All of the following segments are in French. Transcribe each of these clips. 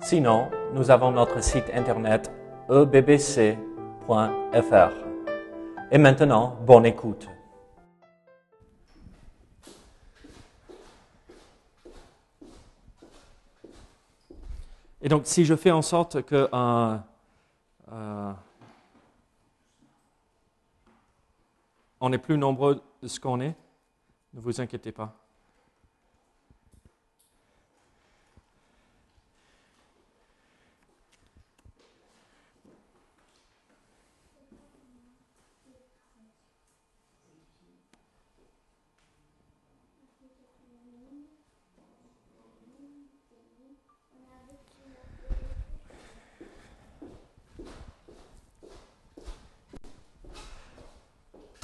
Sinon, nous avons notre site internet ebbc.fr. Et maintenant, bonne écoute. Et donc, si je fais en sorte que euh, euh, on est plus nombreux de ce qu'on est, ne vous inquiétez pas.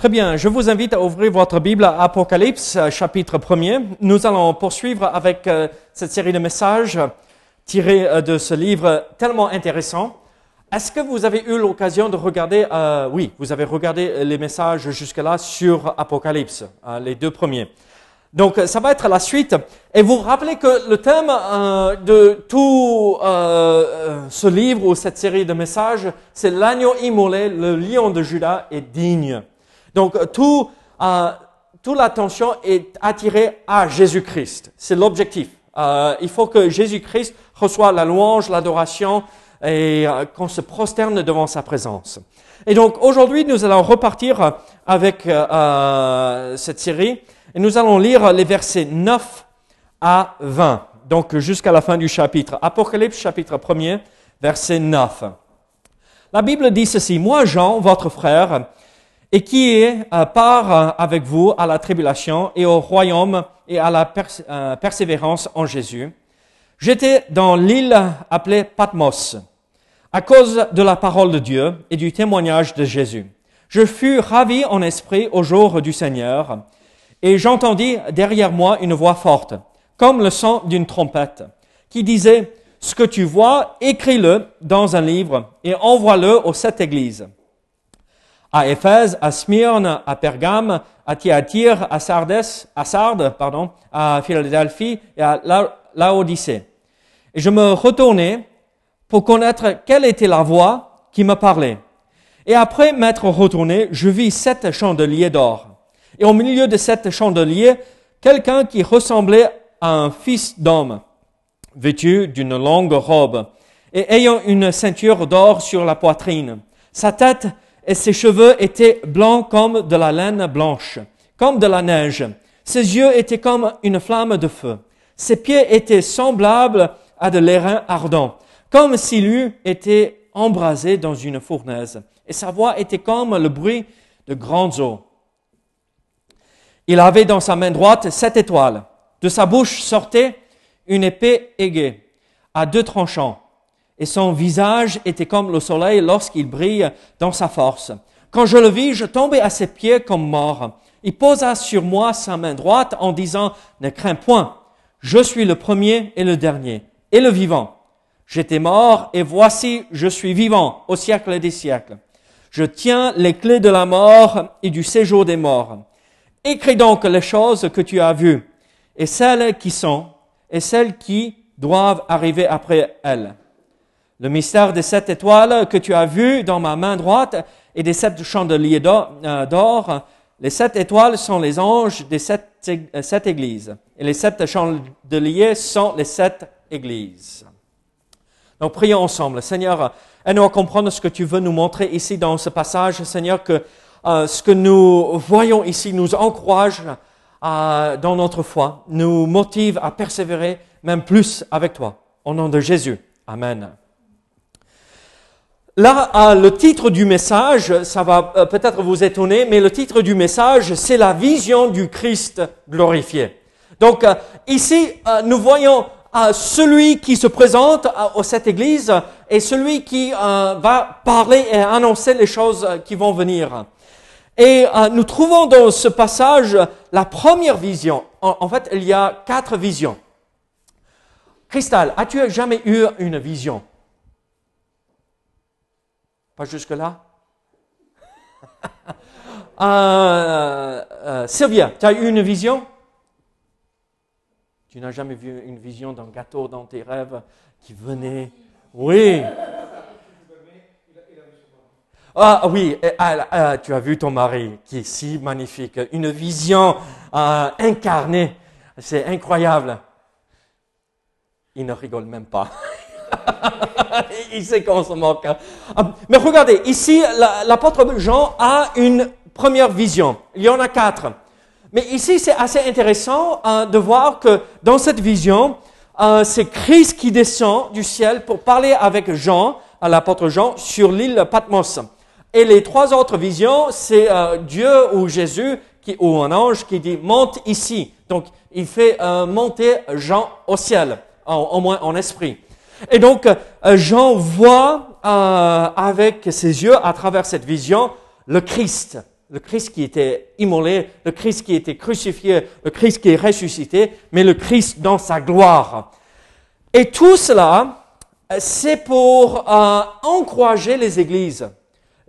Très bien, je vous invite à ouvrir votre Bible à Apocalypse, euh, chapitre 1er. Nous allons poursuivre avec euh, cette série de messages tirés euh, de ce livre tellement intéressant. Est-ce que vous avez eu l'occasion de regarder, oui, vous avez regardé les messages jusque-là sur Apocalypse, les deux premiers. Donc, ça va être la suite. Et vous rappelez que le thème de tout ce livre ou cette série de messages, c'est l'agneau immolé, le lion de Judas est digne. Donc, tout, euh, toute l'attention est attirée à Jésus-Christ. C'est l'objectif. Euh, il faut que Jésus-Christ reçoive la louange, l'adoration et euh, qu'on se prosterne devant sa présence. Et donc, aujourd'hui, nous allons repartir avec euh, cette série et nous allons lire les versets 9 à 20. Donc, jusqu'à la fin du chapitre. Apocalypse, chapitre 1er, verset 9. La Bible dit ceci. Moi, Jean, votre frère, et qui est euh, part euh, avec vous à la tribulation et au royaume et à la euh, persévérance en Jésus. J'étais dans l'île appelée Patmos à cause de la parole de Dieu et du témoignage de Jésus. Je fus ravi en esprit au jour du Seigneur et j'entendis derrière moi une voix forte, comme le son d'une trompette, qui disait, ce que tu vois, écris-le dans un livre et envoie-le aux sept églises à Éphèse, à Smyrne, à Pergame, à Thyatire, à Sardes, à Sardes, pardon, à Philadelphie et à Laodicée. Et je me retournai pour connaître quelle était la voix qui me parlait. Et après m'être retourné, je vis sept chandeliers d'or. Et au milieu de sept chandeliers, quelqu'un qui ressemblait à un fils d'homme, vêtu d'une longue robe et ayant une ceinture d'or sur la poitrine. Sa tête et ses cheveux étaient blancs comme de la laine blanche, comme de la neige. Ses yeux étaient comme une flamme de feu. Ses pieds étaient semblables à de l'airain ardent, comme s'il eût été embrasé dans une fournaise. Et sa voix était comme le bruit de grandes eaux. Il avait dans sa main droite sept étoiles. De sa bouche sortait une épée aiguë à deux tranchants et son visage était comme le soleil lorsqu'il brille dans sa force. Quand je le vis, je tombais à ses pieds comme mort. Il posa sur moi sa main droite en disant, ne crains point, je suis le premier et le dernier, et le vivant. J'étais mort, et voici, je suis vivant au siècle des siècles. Je tiens les clés de la mort et du séjour des morts. Écris donc les choses que tu as vues, et celles qui sont, et celles qui doivent arriver après elles le mystère des sept étoiles que tu as vu dans ma main droite et des sept chandeliers euh, d'or. Les sept étoiles sont les anges des sept, euh, sept églises. Et les sept chandeliers sont les sept églises. Donc prions ensemble. Seigneur, aide-nous à comprendre ce que tu veux nous montrer ici dans ce passage. Seigneur, que euh, ce que nous voyons ici nous encourage dans notre foi, nous motive à persévérer même plus avec toi. Au nom de Jésus. Amen. Là, le titre du message, ça va euh, peut-être vous étonner, mais le titre du message, c'est la vision du Christ glorifié. Donc euh, ici, euh, nous voyons celui qui se présente à, cette église est celui qui va parler et annoncer les choses qui vont venir. Et nous trouvons dans ce passage la première vision. En, fait, il y a quatre visions. Cristal, as-tu jamais eu une vision? Pas jusque-là? Euh, euh, Sylvia, tu as eu une vision? Tu n'as jamais vu une vision d'un gâteau dans tes rêves qui venait? Oui. Ah oui, ah, ah, tu as vu ton mari qui est si magnifique, une vision euh, incarnée, c'est incroyable. Il ne rigole même pas. il sait qu'on se moque. Ah, mais regardez, ici, l'apôtre Jean a une première vision. Il y en a quatre. Mais ici, c'est assez intéressant euh, de voir que dans cette vision, euh, c'est Christ qui descend du ciel pour parler avec Jean, l'apôtre Jean, sur l'île Patmos. Et les trois autres visions, c'est euh, Dieu ou Jésus ou un ange qui dit monte ici. Donc, il fait monter Jean au ciel, au moins en esprit. Et donc, Jean voit avec ses yeux, à travers cette vision, le Christ le Christ qui était immolé, le Christ qui était crucifié, le Christ qui est ressuscité, mais le Christ dans sa gloire. Et tout cela, c'est pour euh, encourager les églises.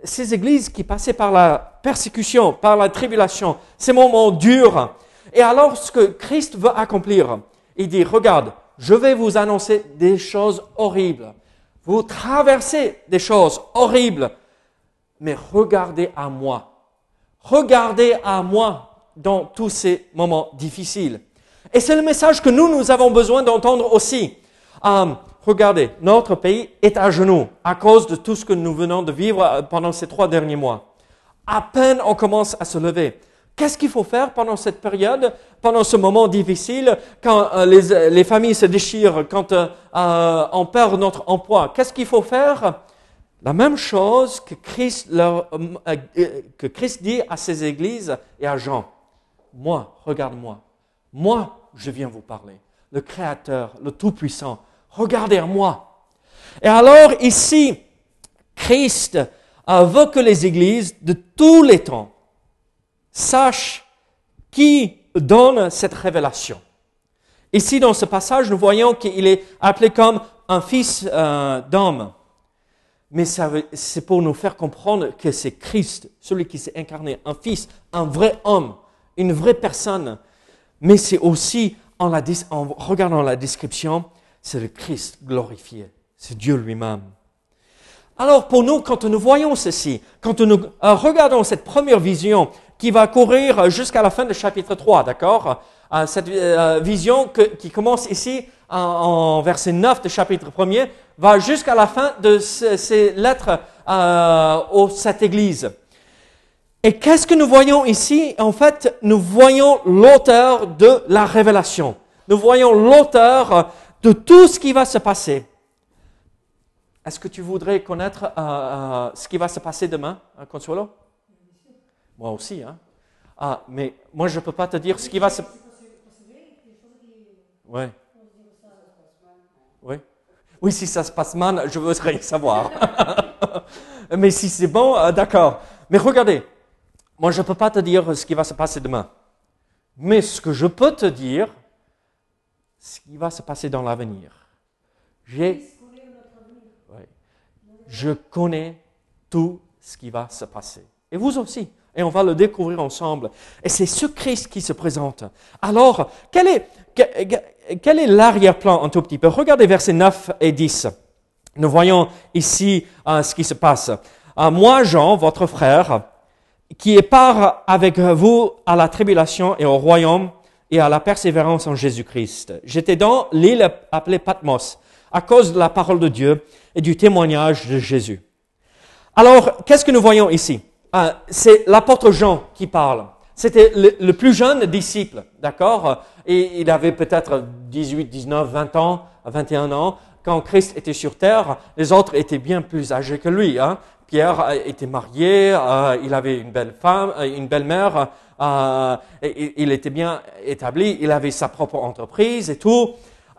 Ces églises qui passaient par la persécution, par la tribulation, ces moments durs. Et alors, ce que Christ veut accomplir, il dit, regarde, je vais vous annoncer des choses horribles. Vous traversez des choses horribles, mais regardez à moi Regardez à moi dans tous ces moments difficiles. Et c'est le message que nous, nous avons besoin d'entendre aussi. Euh, regardez, notre pays est à genoux à cause de tout ce que nous venons de vivre euh, pendant ces trois derniers mois. À peine on commence à se lever. Qu'est-ce qu'il faut faire pendant cette période, pendant ce moment difficile, quand euh, les, les, familles se déchirent, quand on perd notre emploi? Qu'est-ce qu'il faut faire? La même chose que Christ, euh, euh, que Christ dit à ses églises et à Jean. Moi, regarde-moi. Moi, je viens vous parler. Le Créateur, le Tout-Puissant. Regardez à moi. Et alors ici, Christ veut que les églises de tous les temps sachent qui donne cette révélation. Ici, dans ce passage, nous voyons qu'il est appelé comme un fils euh, d'homme mais c'est pour nous faire comprendre que c'est Christ, celui qui s'est incarné, un fils, un vrai homme, une vraie personne. Mais c'est aussi, en, regardant la description, c'est le Christ glorifié, c'est Dieu lui-même. Alors pour nous, quand nous voyons ceci, quand nous euh, regardons cette première vision qui va courir jusqu'à la fin du chapitre 3, d'accord? Euh, Cette euh, vision qui commence ici en, verset 9 du chapitre 1 va jusqu'à la fin de ces lettres euh, à cette église. Et qu'est-ce que nous voyons ici? En fait, nous voyons l'auteur de la révélation. Nous voyons l'auteur de tout ce qui va se passer. Est-ce que tu voudrais connaître euh, euh, ce qui va se passer demain, Consuelo? Moi aussi, hein. Ah, mais moi, je ne peux pas te dire ce qui va se... Ouais. Oui. Oui, si ça se passe mal, je voudrais savoir. Mais si c'est bon, euh, d'accord. Mais regardez, moi je ne peux pas te dire ce qui va se passer demain. Mais ce que je peux te dire, ce qui va se passer dans l'avenir. J'ai, je connais tout ce qui va se passer. Et vous aussi. Et on va le découvrir ensemble. Et c'est ce Christ qui se présente. Alors, quel est, quel est l'arrière-plan un tout petit peu? Regardez versets 9 et 10. Nous voyons ici euh, ce qui se passe. Euh, moi, Jean, votre frère, qui est part avec vous à la tribulation et au royaume et à la persévérance en Jésus-Christ. J'étais dans l'île appelée Patmos à cause de la parole de Dieu et du témoignage de Jésus. Alors, qu'est-ce que nous voyons ici? Euh, C'est l'apôtre Jean qui parle. C'était le, plus jeune disciple, d'accord? Et il avait peut-être 18, 19, 20 ans, 21 ans. Quand Christ était sur terre, les autres étaient bien plus âgés que lui. Hein. Pierre était marié, euh, il avait une belle femme, euh, une belle mère, euh, il était bien établi, il avait sa propre entreprise et tout.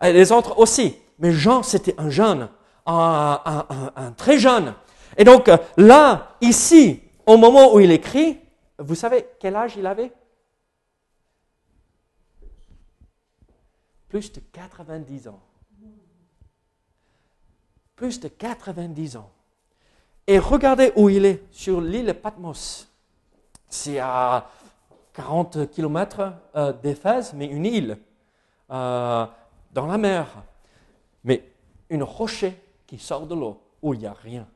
Les autres aussi. Mais Jean, c'était un jeune, un, un, un, très jeune. Et donc là, ici, au moment où il écrit, vous savez quel âge il avait? Plus de 90 ans. Plus de 90 ans. Et regardez où il est, sur l'île Patmos. C'est à 40 km euh, d'Éphèse, mais une île euh, dans la mer. Mais une rocher qui sort de l'eau, où il n'y a rien.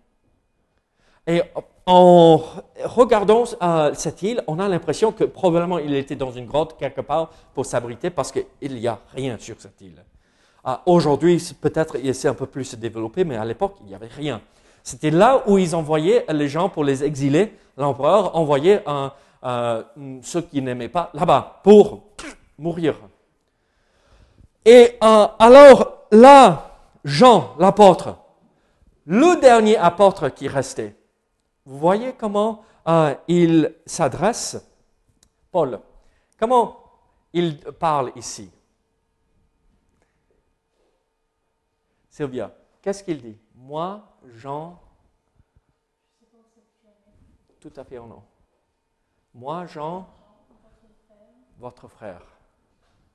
Et en regardant euh, cette île, on a l'impression que probablement il était dans une grotte quelque part pour s'abriter parce qu'il n'y a rien sur cette île. Aujourd'hui, peut-être il s'est un peu plus développé, mais à l'époque, il n'y avait rien. C'était là où ils envoyaient les gens pour les exiler. L'empereur envoyait euh, ceux qui n'aimaient pas là-bas pour mourir. Et euh, alors là, Jean, l'apôtre, le dernier apôtre qui restait, vous voyez comment euh, il s'adresse, Paul, comment il parle ici? Sylvia, qu'est-ce qu'il dit? Moi, Jean, tout à fait en nom. Moi, Jean, votre frère.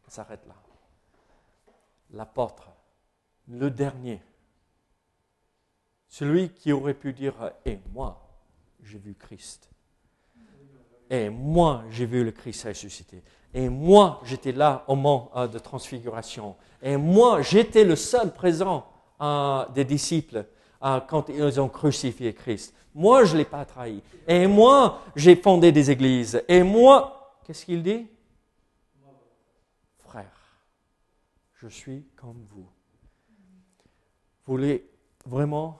S'arrête là. L'apôtre, le dernier, celui qui aurait pu dire Et moi, j'ai vu Christ. Et moi, j'ai vu le Christ ressuscité. Et moi, j'étais là au moment euh, de transfiguration. Et moi, j'étais le seul présent euh, des disciples euh, quand ils ont crucifié Christ. Moi, je ne l'ai pas trahi. Et moi, j'ai fondé des églises. Et moi, qu'est-ce qu'il dit? Frère, je suis comme vous. Vous voulez vraiment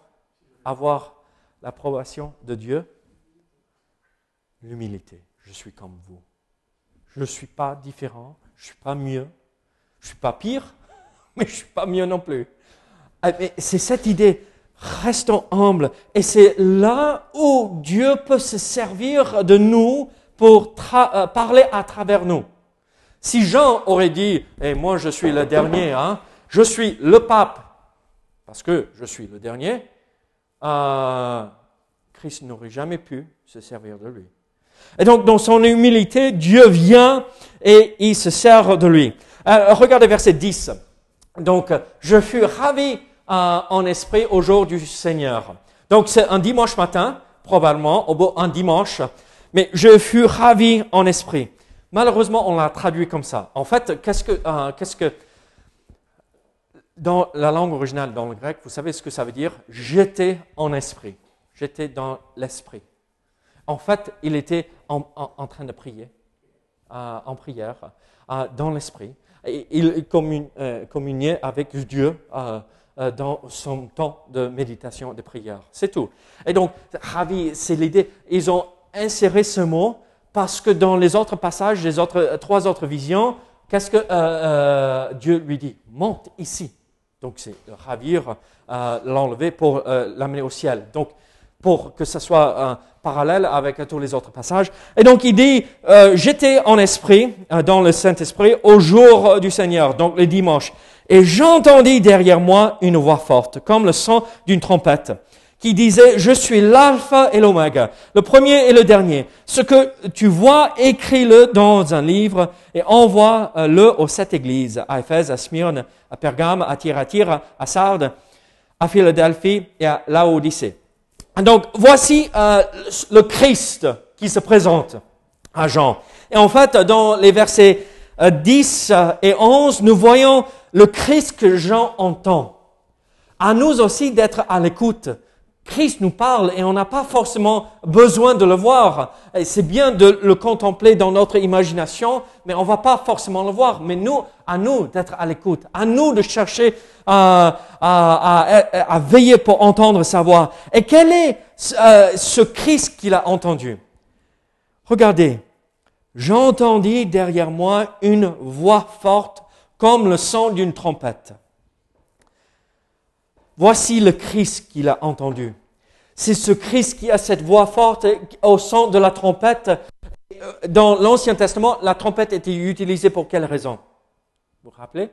avoir l'approbation de Dieu? L'humilité. Je suis comme vous. Je ne suis pas différent, je ne suis pas mieux, je ne suis pas pire, mais je ne suis pas mieux non plus. Ah, c'est cette idée, restons humbles. Et c'est là où Dieu peut se servir de nous pour euh, parler à travers nous. Si Jean aurait dit, et moi je suis le dernier, hein, je suis le pape, parce que je suis le dernier, euh, Christ n'aurait jamais pu se servir de lui. Et donc, dans son humilité, Dieu vient et il se sert de lui. Euh, regardez verset 10. Donc, je fus ravi euh, en esprit au jour du Seigneur. Donc, c'est un dimanche matin, probablement, un dimanche, mais je fus ravi en esprit. Malheureusement, on l'a traduit comme ça. En fait, qu'est-ce que, euh, qu'est-ce que, dans la langue originale, dans le grec, vous savez ce que ça veut dire? J'étais en esprit. J'étais dans l'esprit. En fait, il était en, train de prier, euh, en prière, euh, dans l'esprit. Il euh, communiait avec Dieu dans son temps de méditation, de prière. C'est tout. Et donc, ravi, c'est l'idée. Ils ont inséré ce mot parce que dans les autres passages, les autres, trois autres visions, qu'est-ce que Dieu lui dit? Monte ici. Donc, c'est ravir, l'enlever pour l'amener au ciel. Donc, pour que ce soit un parallèle avec tous les autres passages. Et donc il dit, euh, j'étais en esprit, euh, dans le Saint-Esprit, au jour du Seigneur, donc le dimanche. Et j'entendis derrière moi une voix forte, comme le son d'une trompette, qui disait, je suis l'alpha et l'oméga, le premier et le dernier. Ce que tu vois, écris-le dans un livre et envoie-le aux sept églises, à Éphèse, à Smyrne, à Pergame, à Thyatire, à Sardes, à Philadelphie et à Laodicée. Donc voici euh, le Christ qui se présente à Jean. Et en fait, dans les versets 10 euh, et 11, nous voyons le Christ que Jean entend. À nous aussi d'être à l'écoute. Christ nous parle et on n'a pas forcément besoin de le voir. C'est bien de le contempler dans notre imagination, mais on va pas forcément le voir. Mais nous, à nous d'être à l'écoute, à nous de chercher à, à, à, veiller pour entendre sa voix. Et quel est euh, ce Christ qu'il a entendu? Regardez, j'entendis derrière moi une voix forte comme le son d'une trompette. Voici le Christ qu'il a entendu. C'est ce Christ qui a cette voix forte au son de la trompette. Dans l'Ancien Testament, la trompette était utilisée pour quelle raison? Vous vous rappelez?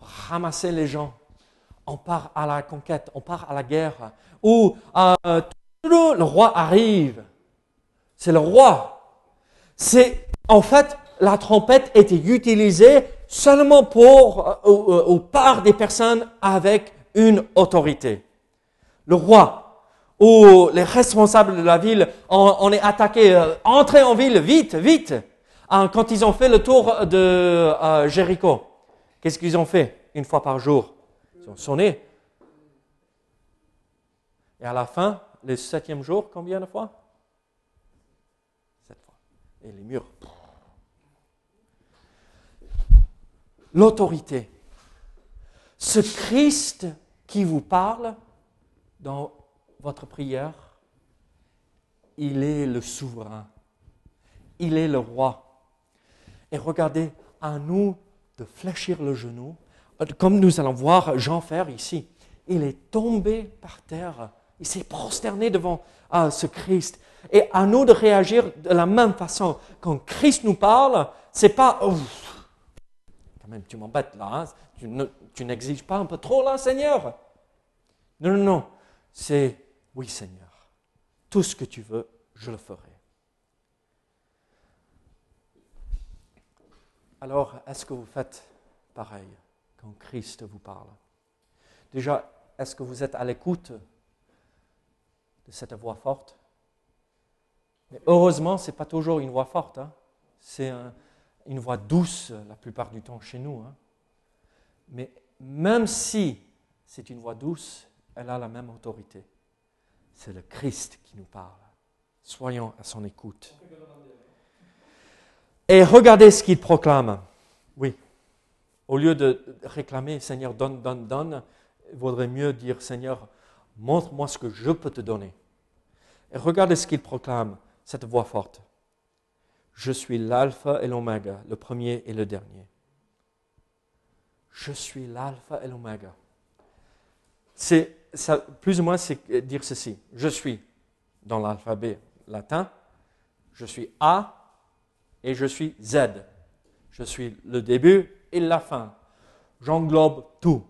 Ramasser les gens. On part à la conquête, on part à la guerre. Ou euh, le roi arrive. C'est le roi. C'est en fait la trompette était utilisée seulement pour euh, au, part des personnes avec une autorité. Le roi ou les responsables de la ville, on, est attaqué, euh, entrez en ville, vite, vite. Hein, quand ils ont fait le tour de euh, Jéricho, qu'est-ce qu'ils ont fait une fois par jour? Ils ont sonné. Et à la fin, le septième jour, combien de fois? Sept fois. Et les murs. L'autorité. Ce Christ qui vous parle dans votre prière, il est le souverain. Il est le roi. Et regardez, à nous de fléchir le genou, comme nous allons voir Jean faire ici. Il est tombé par terre. Il s'est prosterné devant ah, ce Christ. Et à nous de réagir de la même façon. Quand Christ nous parle, c'est pas quand même tu m'embêtes là, hein. tu n'exiges pas un peu trop là, Seigneur? Non, non, non. C'est oui, Seigneur. Tout ce que tu veux, je le ferai. Alors, est-ce que vous faites pareil quand Christ vous parle? Déjà, est-ce que vous êtes à l'écoute de cette voix forte? Mais heureusement, ce n'est pas toujours une voix forte. Hein. C'est une voix douce la plupart du temps chez nous. Hein. Mais même si c'est une voix douce, elle a la même autorité. C'est le Christ qui nous parle. Soyons à son écoute. Et regardez ce qu'il proclame. Oui. Au lieu de réclamer, Seigneur, donne, donne, donne, il vaudrait mieux dire, Seigneur, montre-moi ce que je peux te donner. Et regardez ce qu'il proclame, cette voix forte. Je suis l'alpha et l'oméga, le premier et le dernier. Je suis l'alpha et l'oméga. C'est plus ou moins c'est dire ceci. Je suis dans l'alphabet latin, je suis A et je suis Z. Je suis le début et la fin. J'englobe tout.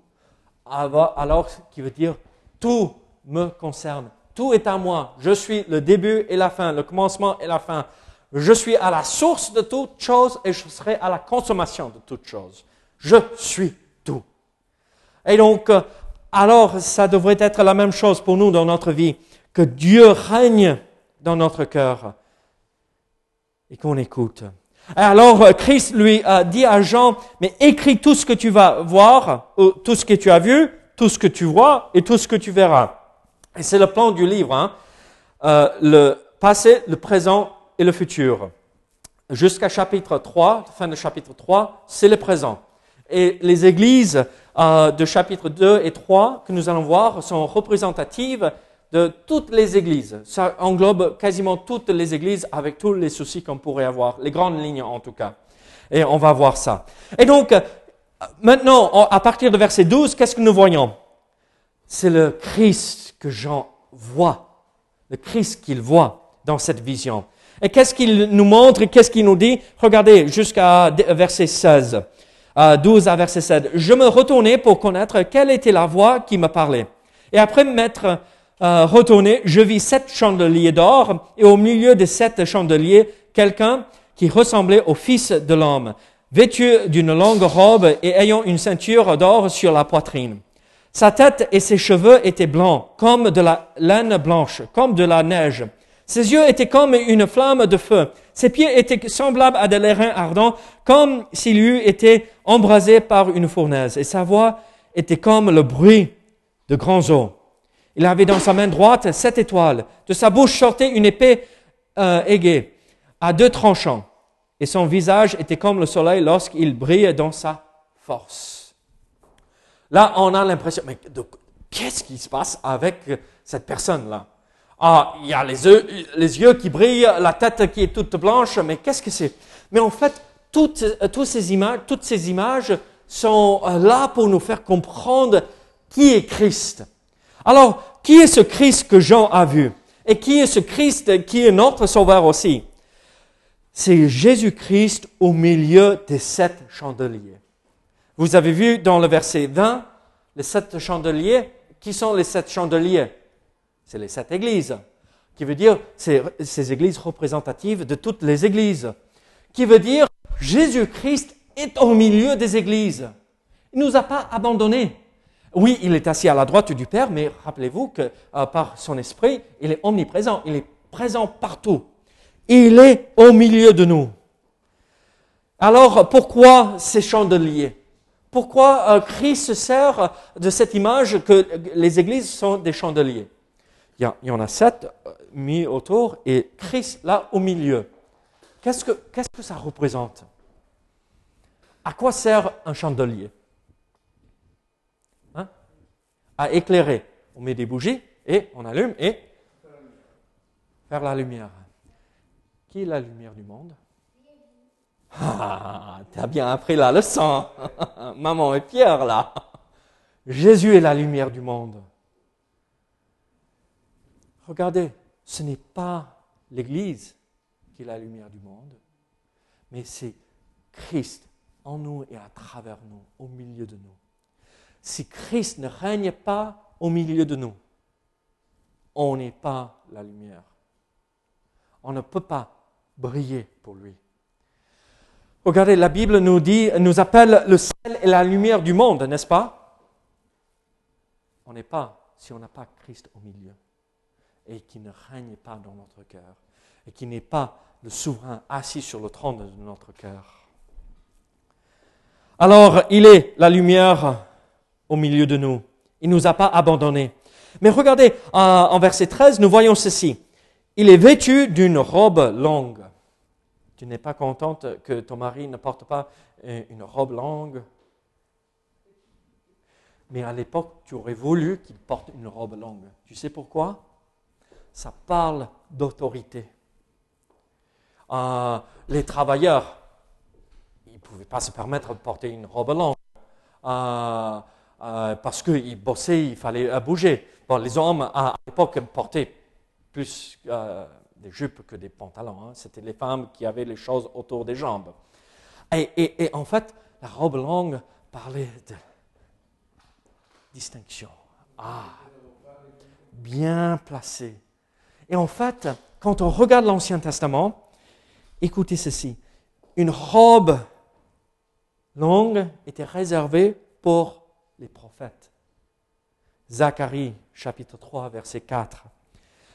Alors, ce qui veut dire tout me concerne. Tout est à moi. Je suis le début et la fin, le commencement et la fin. Je suis à la source de toute chose et je serai à la consommation de toute chose. Je suis tout. Et donc, euh, alors ça devrait être la même chose pour nous dans notre vie, que Dieu règne dans notre cœur et qu'on écoute. Alors Christ lui a dit à Jean, mais écris tout ce que tu vas voir, tout ce que tu as vu, tout ce que tu vois et tout ce que tu verras. Et c'est le plan du livre, hein? euh, le passé, le présent et le futur. Jusqu'à chapitre 3, fin de chapitre 3, c'est le présent. Et les églises euh, de chapitre 2 et 3 que nous allons voir sont représentatives de toutes les églises. Ça englobe quasiment toutes les églises avec tous les soucis qu'on pourrait avoir, les grandes lignes en tout cas. Et on va voir ça. Et donc, maintenant, à partir de verset 12, qu'est-ce que nous voyons? C'est le Christ que Jean voit, le Christ qu'il voit dans cette vision. Et qu'est-ce qu'il nous montre qu'est-ce qu'il nous dit? Regardez jusqu'à verset 16. 12 à verset 7. Je me retournais pour connaître quelle était la voix qui me parlait. Et après m'être euh, retourné, je vis sept chandeliers d'or et au milieu de sept chandeliers, quelqu'un qui ressemblait au Fils de l'homme, vêtu d'une longue robe et ayant une ceinture d'or sur la poitrine. Sa tête et ses cheveux étaient blancs, comme de la laine blanche, comme de la neige. Ses yeux étaient comme une flamme de feu. Ses pieds étaient semblables à des l'airain ardents, comme s'il eût été embrasé par une fournaise. Et sa voix était comme le bruit de grands eaux. Il avait dans sa main droite sept étoiles. De sa bouche sortait une épée euh, aiguë à deux tranchants. Et son visage était comme le soleil lorsqu'il brille dans sa force. Là, on a l'impression, mais qu'est-ce qui se passe avec cette personne-là? Ah, il y a les yeux, les yeux qui brillent, la tête qui est toute blanche, mais qu'est-ce que c'est? Mais en fait, toutes, toutes, ces images, toutes ces images sont euh, là pour nous faire comprendre qui est Christ. Alors, qui est ce Christ que Jean a vu? Et qui est ce Christ qui est notre sauveur aussi? C'est Jésus-Christ au milieu des sept chandeliers. Vous avez vu dans le verset 20 les sept chandeliers? Qui sont les sept chandeliers? C'est les sept églises. Qui veut dire ces, églises représentatives de toutes les églises. Qui veut dire Jésus-Christ est au milieu des églises. Il ne nous a pas abandonnés. Oui, il est assis à la droite du Père, mais rappelez-vous que euh, par son esprit, il est omniprésent, il est présent partout. Il est au milieu de nous. Alors, pourquoi ces chandeliers? Pourquoi euh, Christ se sert de cette image que les églises sont des chandeliers? Il y, en a sept euh, mis autour et Christ là au milieu. Qu'est-ce que, ça représente? À quoi sert un chandelier? Hein? À éclairer. On met des bougies et on allume et faire la lumière. Qui est la lumière du monde? Ah, tu as bien appris la leçon. Maman est fière là. Jésus est la lumière du monde. Regardez, ce n'est pas l'Église qui est la lumière du monde, mais c'est Christ en nous et à travers nous, au milieu de nous. Si Christ ne règne pas au milieu de nous, on n'est pas la lumière. On ne peut pas briller pour lui. Regardez, la Bible nous dit, nous appelle le sel et la lumière du monde, n'est-ce pas? On n'est pas si on n'a pas Christ au milieu et qui ne règne pas dans notre cœur et qui n'est pas le souverain assis sur le trône de notre cœur. Alors, il est la lumière au milieu de nous. Il ne nous a pas abandonnés. Mais regardez, en verset 13, nous voyons ceci. Il est vêtu d'une robe longue. Tu n'es pas contente que ton mari ne porte pas une robe longue? Mais à l'époque, tu aurais voulu qu'il porte une robe longue. Tu sais pourquoi? Ça parle d'autorité. Euh, les travailleurs, ils ne pouvaient pas se permettre de porter une robe longue. Euh, euh, parce qu'ils bossaient, il fallait bouger. Bon, les hommes à l'époque portaient plus des jupes que des pantalons. Hein. C'était les femmes qui avaient les choses autour des jambes. Et, en fait, la robe longue parlait de distinction. Ah, bien placée. Et en fait, quand on regarde l'Ancien Testament, écoutez ceci. Une robe longue était réservée pour les prophètes. Zacharie, chapitre 3, verset 4.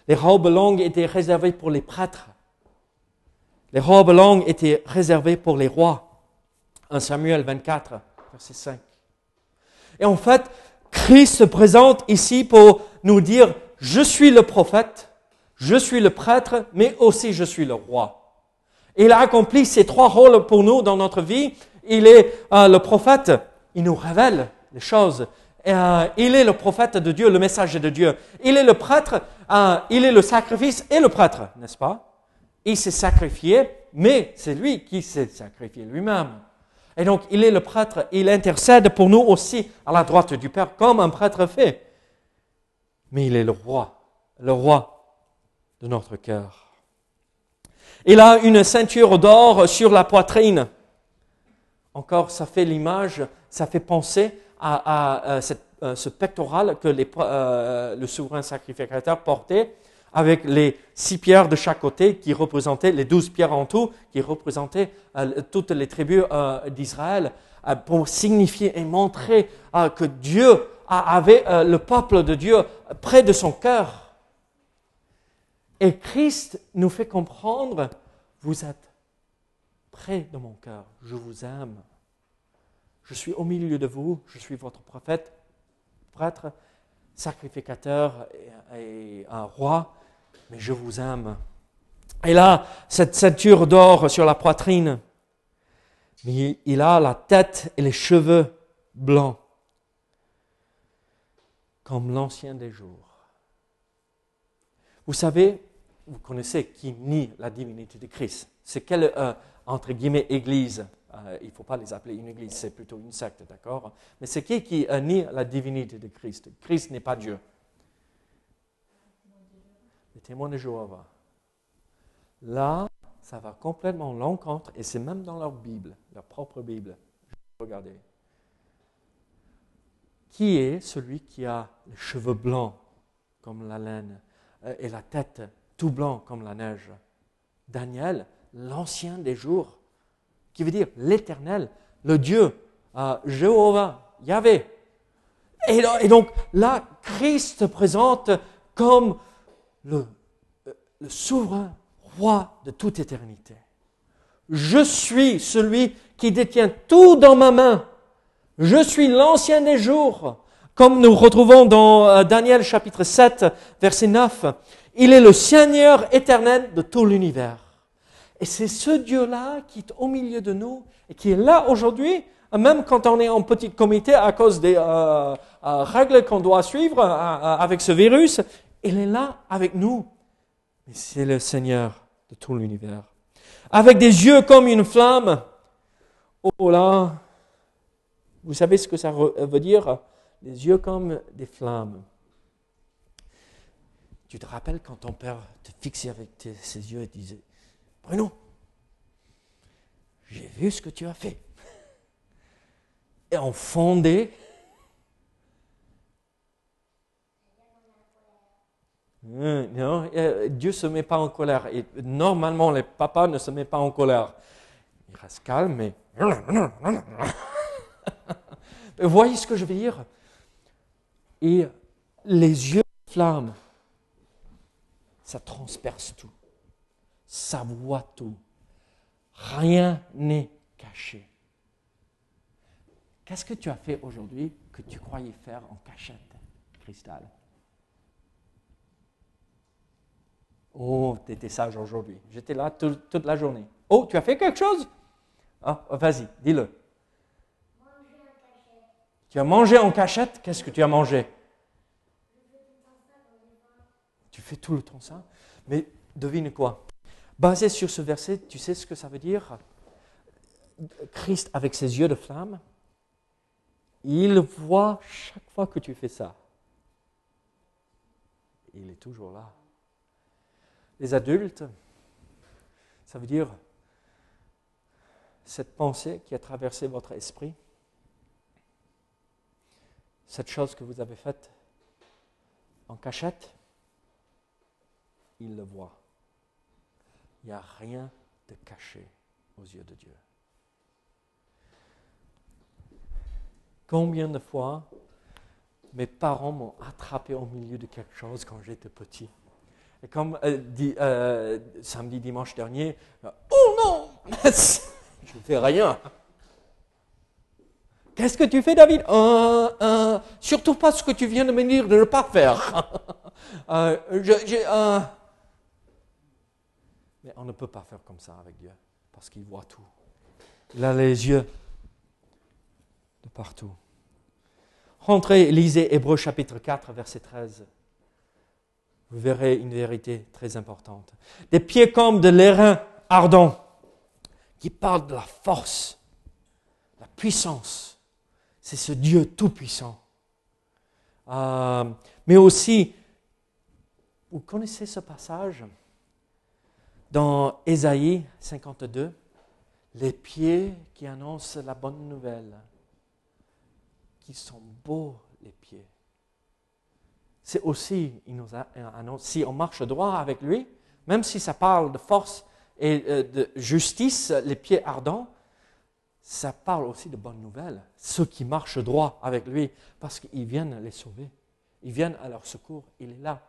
Les robes longues étaient réservées pour les prêtres. Les robes longues étaient réservées pour les rois. 1 Samuel 24, verset 5. Et en fait, Christ se présente ici pour nous dire, je suis le prophète, je suis le prêtre, mais aussi je suis le roi. il a accompli ces trois rôles pour nous dans notre vie. Il est euh, le prophète, il nous révèle les choses. Euh, il est le prophète de Dieu, le messager de Dieu. Il est le prêtre, euh, il est le sacrifice et le prêtre, n'est-ce pas? Il s'est sacrifié, mais c'est lui qui s'est sacrifié lui-même. Et donc, il est le prêtre, il intercède pour nous aussi à la droite du Père, comme un prêtre fait. Mais il est le roi, le roi de notre cœur. Il a une ceinture d'or sur la poitrine. Encore, ça fait l'image, ça fait penser à, euh, ce pectoral que euh, le souverain sacrificateur portait avec les six pierres de chaque côté qui représentaient, les douze pierres en tout, qui représentaient euh, toutes les tribus d'Israël, pour signifier et montrer que Dieu avait le peuple de Dieu près de son cœur. Et Christ nous fait comprendre, vous êtes près de mon cœur, je vous aime. Je suis au milieu de vous, je suis votre prophète, prêtre, sacrificateur et, un roi, mais je vous aime. Et là, cette ceinture d'or sur la poitrine, mais il a la tête et les cheveux blancs, comme l'ancien des jours. Vous savez, vous connaissez qui nie la divinité de Christ. C'est quelle, euh, entre guillemets, église euh, il ne faut pas les appeler une église, c'est plutôt une secte, d'accord? Mais c'est qui qui nie la divinité de Christ? Christ n'est pas Dieu. Les témoins de Jéhovah. Là, ça va complètement l'encontre, et c'est même dans leur Bible, leur propre Bible. Regardez. Qui est celui qui a les cheveux blancs comme la laine euh, et la tête tout blanc comme la neige Daniel, l'ancien des jours, qui veut dire l'éternel, le Dieu, euh, Jéhovah, Yahvé. Et, donc là, Christ se présente comme le, le souverain roi de toute éternité. Je suis celui qui détient tout dans ma main. Je suis l'ancien des jours. Comme nous retrouvons dans euh, Daniel chapitre 7, verset 9. Il est le Seigneur éternel de tout l'univers. Et c'est ce Dieu-là qui est au milieu de nous et qui est là aujourd'hui, même quand on est en petit comité à cause des euh, euh, règles qu'on doit suivre avec ce virus. Il est là avec nous. C'est le Seigneur de tout l'univers. Avec des yeux comme une flamme. Oh là, vous savez ce que ça veut dire? Des yeux comme des flammes. Tu te rappelles quand ton père te fixait avec ses yeux et disait, Bruno, j'ai vu ce que tu as fait. Et en fondé, Hum, non, euh, Dieu ne se met pas en colère. Et normalement, les papas ne se mettent pas en colère. Il reste calme, mais... Vous voyez ce que je veux dire Et les yeux flamment. Ça transperce tout. Ça voit tout. Rien n'est caché. Qu'est-ce que tu as fait aujourd'hui que tu croyais faire en cachette, Cristal Oh, tu étais sage aujourd'hui. J'étais là toute la journée. Oh, tu as fait quelque chose? Ah, Vas-y, dis-le. Tu as mangé en cachette? Qu'est-ce que tu as mangé? Tu fais tout le temps ça Mais devine quoi? Basé sur ce verset, tu sais ce que ça veut dire? Christ avec ses yeux de flamme, il voit chaque fois que tu fais ça. Il est toujours là. Les adultes, ça veut dire cette pensée qui a traversé votre esprit, cette chose que vous avez faite en cachette, il le voit. Il n'y a rien de caché aux yeux de Dieu. Combien de fois mes parents m'ont attrapé au milieu de quelque chose quand j'étais petit? Et comme euh, euh, samedi, dimanche dernier, euh, oh non, je ne fais rien. Qu'est-ce que tu fais, David? Surtout pas ce que tu viens de me dire de ne pas faire. Mais on ne peut pas faire comme ça avec Dieu, parce qu'il voit tout. Il a les yeux de partout. Rentrez, lisez Hébreu chapitre 4, verset 13 vous verrez une vérité très importante. Des pieds comme de l'airain ardent, qui parle de la force, la puissance. C'est ce Dieu tout-puissant. Euh, mais aussi, vous connaissez ce passage? Dans Ésaïe 52, les pieds qui annoncent la bonne nouvelle, qui sont beaux les pieds c'est aussi, il nous annonce, si on marche droit avec lui, même si ça parle de force et euh, de justice, les pieds ardents, ça parle aussi de bonnes nouvelles. Ceux qui marchent droit avec lui, parce qu'ils viennent les sauver. Ils viennent à leur secours, il est là.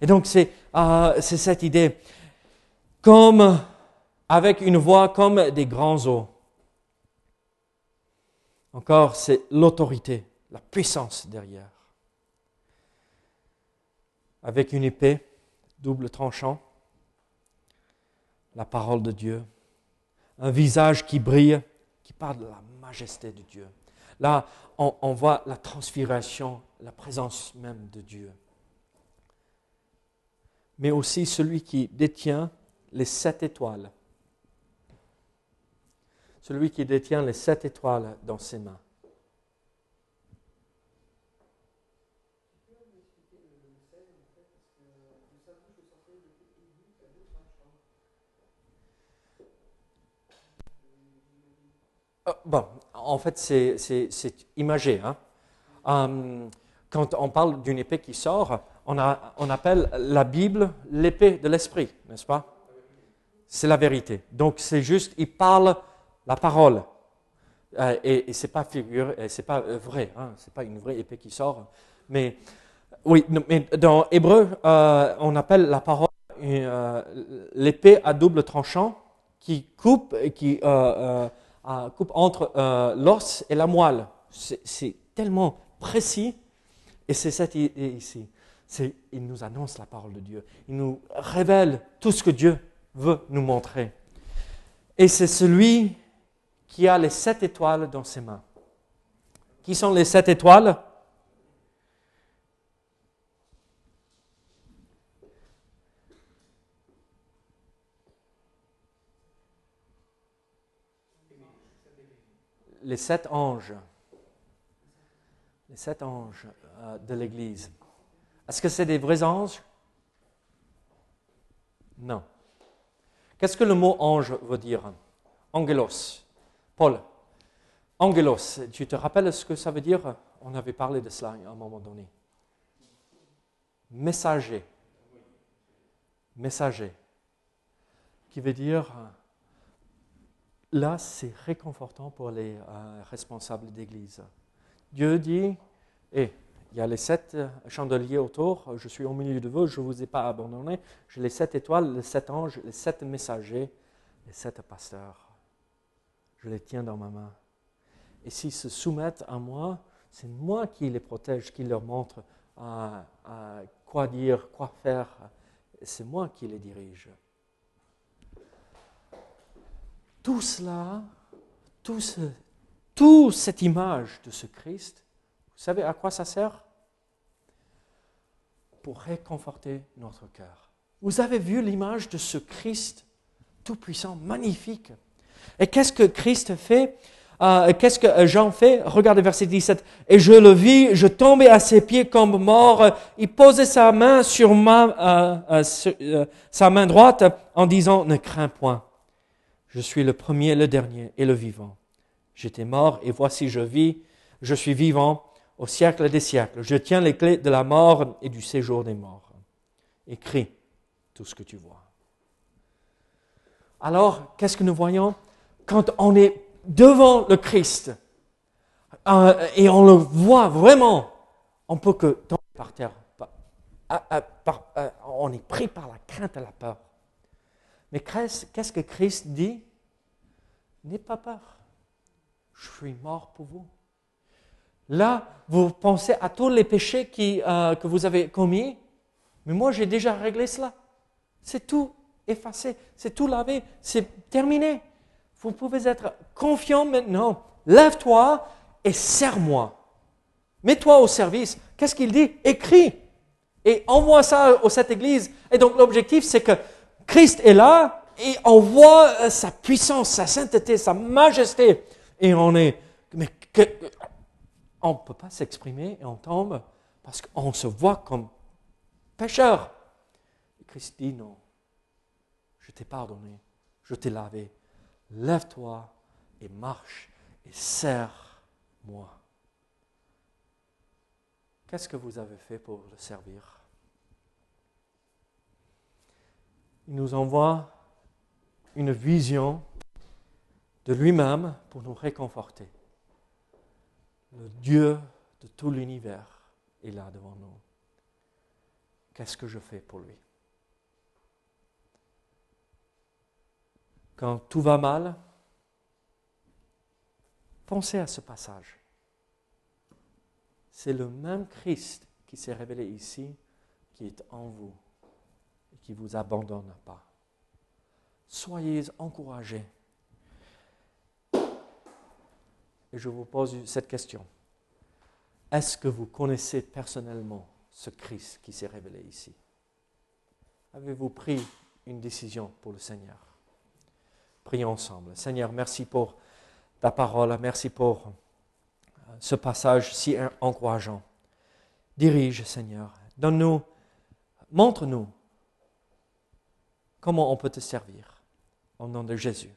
Et donc c'est euh, cette idée, comme avec une voix comme des grands eaux. Encore, c'est l'autorité, la puissance derrière avec une épée double tranchant, la parole de Dieu, un visage qui brille, qui parle de la majesté de Dieu. Là, on, voit la transfiguration, la présence même de Dieu. Mais aussi celui qui détient les sept étoiles. Celui qui détient les sept étoiles dans ses mains. Euh, bon, en fait, c'est imagé. Hein? euh, quand on parle d'une épée qui sort, on, on appelle la Bible l'épée de l'esprit, n'est-ce pas? C'est la vérité. Donc c'est juste, il parle la parole. Euh, et, et c'est pas figuré, c'est pas euh, vrai, hein, c'est pas une vraie épée qui sort. Mais oui, mais dans Hébreu, euh, on appelle la parole l'épée à double tranchant qui coupe, qui coupe entre l'os et la moelle. C'est tellement précis, et c'est cette idée ici. Il nous annonce la parole de Dieu. Il nous révèle tout ce que Dieu veut nous montrer. Et c'est celui qui a les sept étoiles dans ses mains. Qui sont les sept étoiles? Les sept anges. Les sept anges euh, de l'Église. Est-ce que c'est des vrais anges? Non. Qu'est-ce que le mot ange veut dire? Angelos. Paul, angelos, tu te rappelles ce que ça veut dire? On avait parlé de cela à un moment donné. Messager. Messager. Qui veut dire, là, c'est réconfortant pour les euh, responsables d'église. Dieu dit, et il y a les sept chandeliers autour, je suis au milieu de vous, je ne vous ai pas abandonné, j'ai les sept étoiles, les sept anges, les sept messagers, les sept pasteurs je les tiens dans ma main. Et s'ils se soumettent à moi, c'est moi qui les protège, qui leur montre quoi dire, quoi faire. C'est moi qui les dirige. Tout cela, tout cette image de ce Christ, vous savez à quoi ça sert? Pour réconforter notre cœur. Vous avez vu l'image de ce Christ tout-puissant, magnifique, et qu'est-ce que Christ fait? Euh, Qu'est-ce que Jean fait? Regardez verset 17. Et je le vis, je tombais à ses pieds comme mort. Il posait sa main sur ma, euh, euh, sa main droite en disant, ne crains point. Je suis le premier, le dernier et le vivant. J'étais mort et voici je vis. Je suis vivant au siècle des siècles. Je tiens les clés de la mort et du séjour des morts. Écris tout ce que tu vois. Alors, qu'est-ce que nous voyons? Quand on est devant le Christ euh, et on le voit vraiment, on peut que tomber par terre. Euh, on est pris par la crainte et la peur. Mais qu'est-ce que Christ dit? N'aie pas peur. Je suis mort pour vous. Là, vous pensez à tous les péchés euh, que vous avez commis, mais moi j'ai déjà réglé cela. C'est tout effacé, c'est tout lavé, c'est terminé. Vous pouvez être confiant maintenant. Lève-toi et sers-moi. Mets-toi au service. Qu'est-ce qu'il dit? Écris. Et envoie ça à cette église. Et donc l'objectif, c'est que Christ est là et on voit euh, sa puissance, sa sainteté, sa majesté. Et on est... Mais on ne peut pas s'exprimer et on tombe parce qu'on se voit comme pécheur. Christ dit non. Je t'ai pardonné. Je t'ai lavé lève-toi et marche et sers-moi. Qu'est-ce que vous avez fait pour le servir? Il nous envoie une vision de lui-même pour nous réconforter. Le Dieu de tout l'univers est là devant nous. Qu'est-ce que je fais pour lui? Quand tout va mal, pensez à ce passage. C'est le même Christ qui s'est révélé ici, qui est en vous et qui ne vous abandonne pas. Soyez encouragés. Et je vous pose cette question. Est-ce que vous connaissez personnellement ce Christ qui s'est révélé ici? Avez-vous pris une décision pour le Seigneur? Prions ensemble. Seigneur, merci pour ta parole, merci pour euh, ce passage si encourageant. Dirige, Seigneur. Donne-nous, montre-nous comment on peut te servir. Au nom de Jésus.